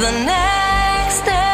the next day.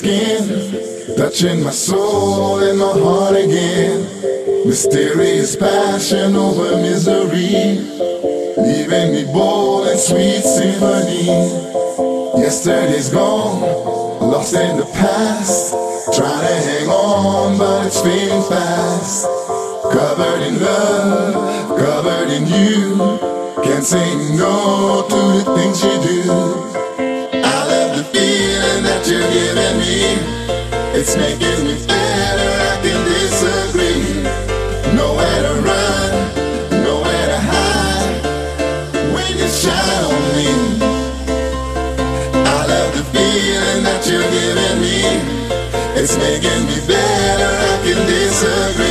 Skin, touching my soul and my heart again. Mysterious passion over misery, leaving me bold and sweet symphony. Yesterday's gone, lost in the past, trying to hang on, but it's fading fast. Covered in love, covered in you, can't say no to the things you do I love the feeling that you're giving It's making me better, I can disagree. Nowhere to run, nowhere to hide. When you shine on me, I love the feeling that you're giving me. It's making me better, I can disagree.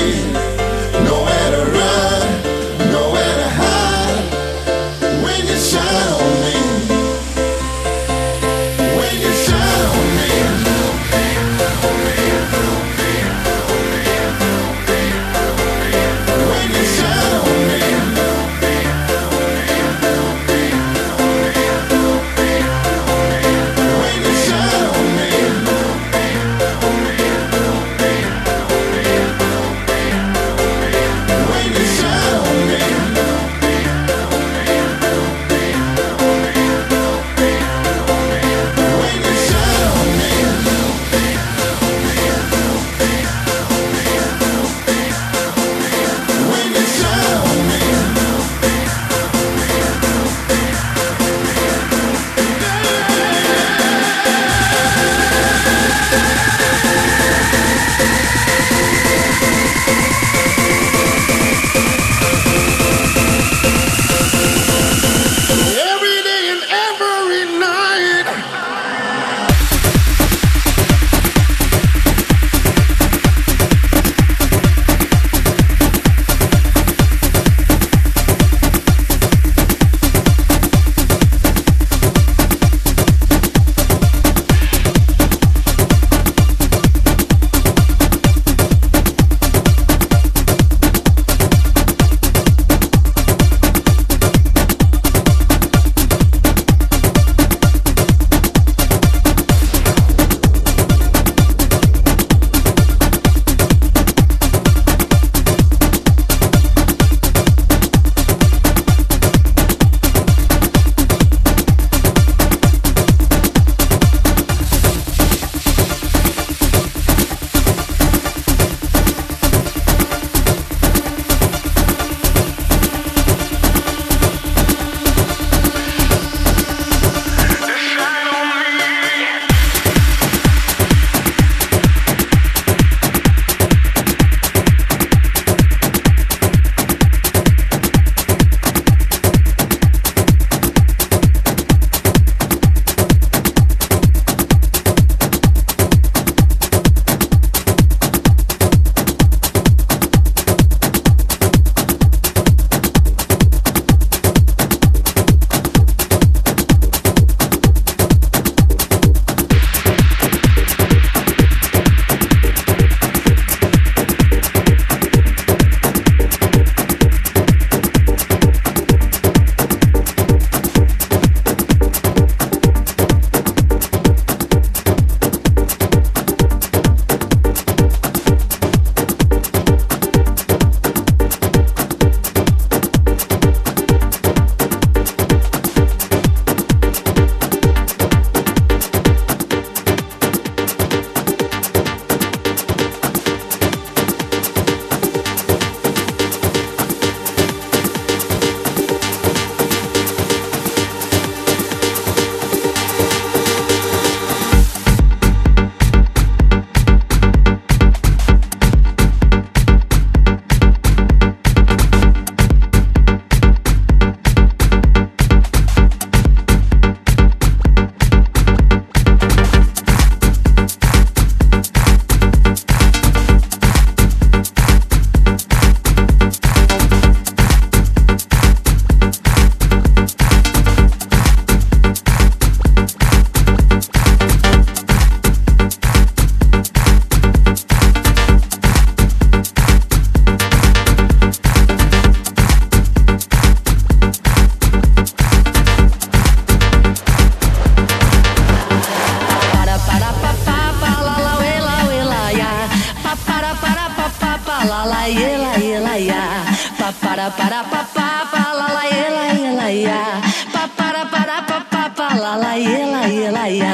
Para para pa pa pa la la ye la ye la ya pa para para pa pa pa la la ye la ye la ya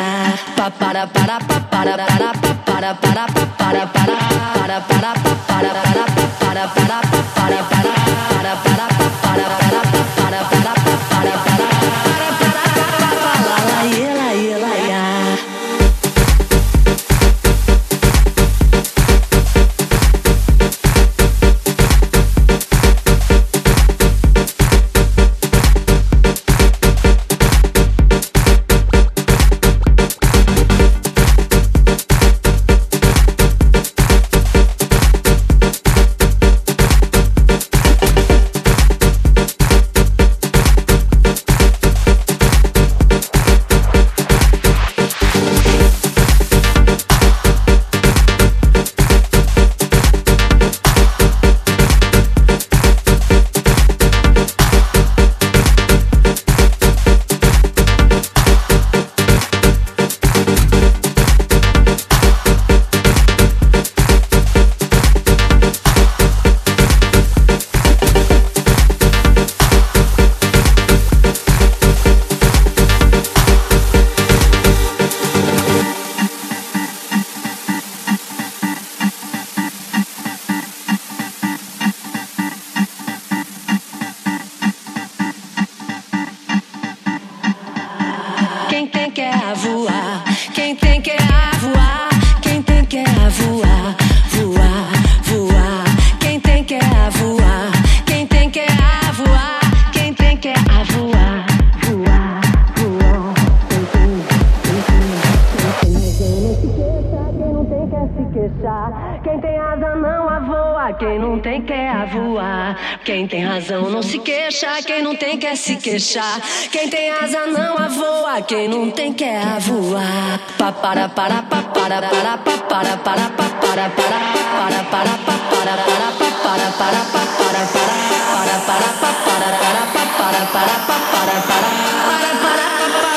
pa para para pa para para pa para para pa para para para para pa para para pa para para pa para Quem tem razão não se queixa, quem não tem quer se queixar. Quem tem asa não a voa, quem não tem quer voar. Pa para para pa para para pa para para pa para para para para pa para para pa para para pa para para para para pa para para pa para para pa para para para para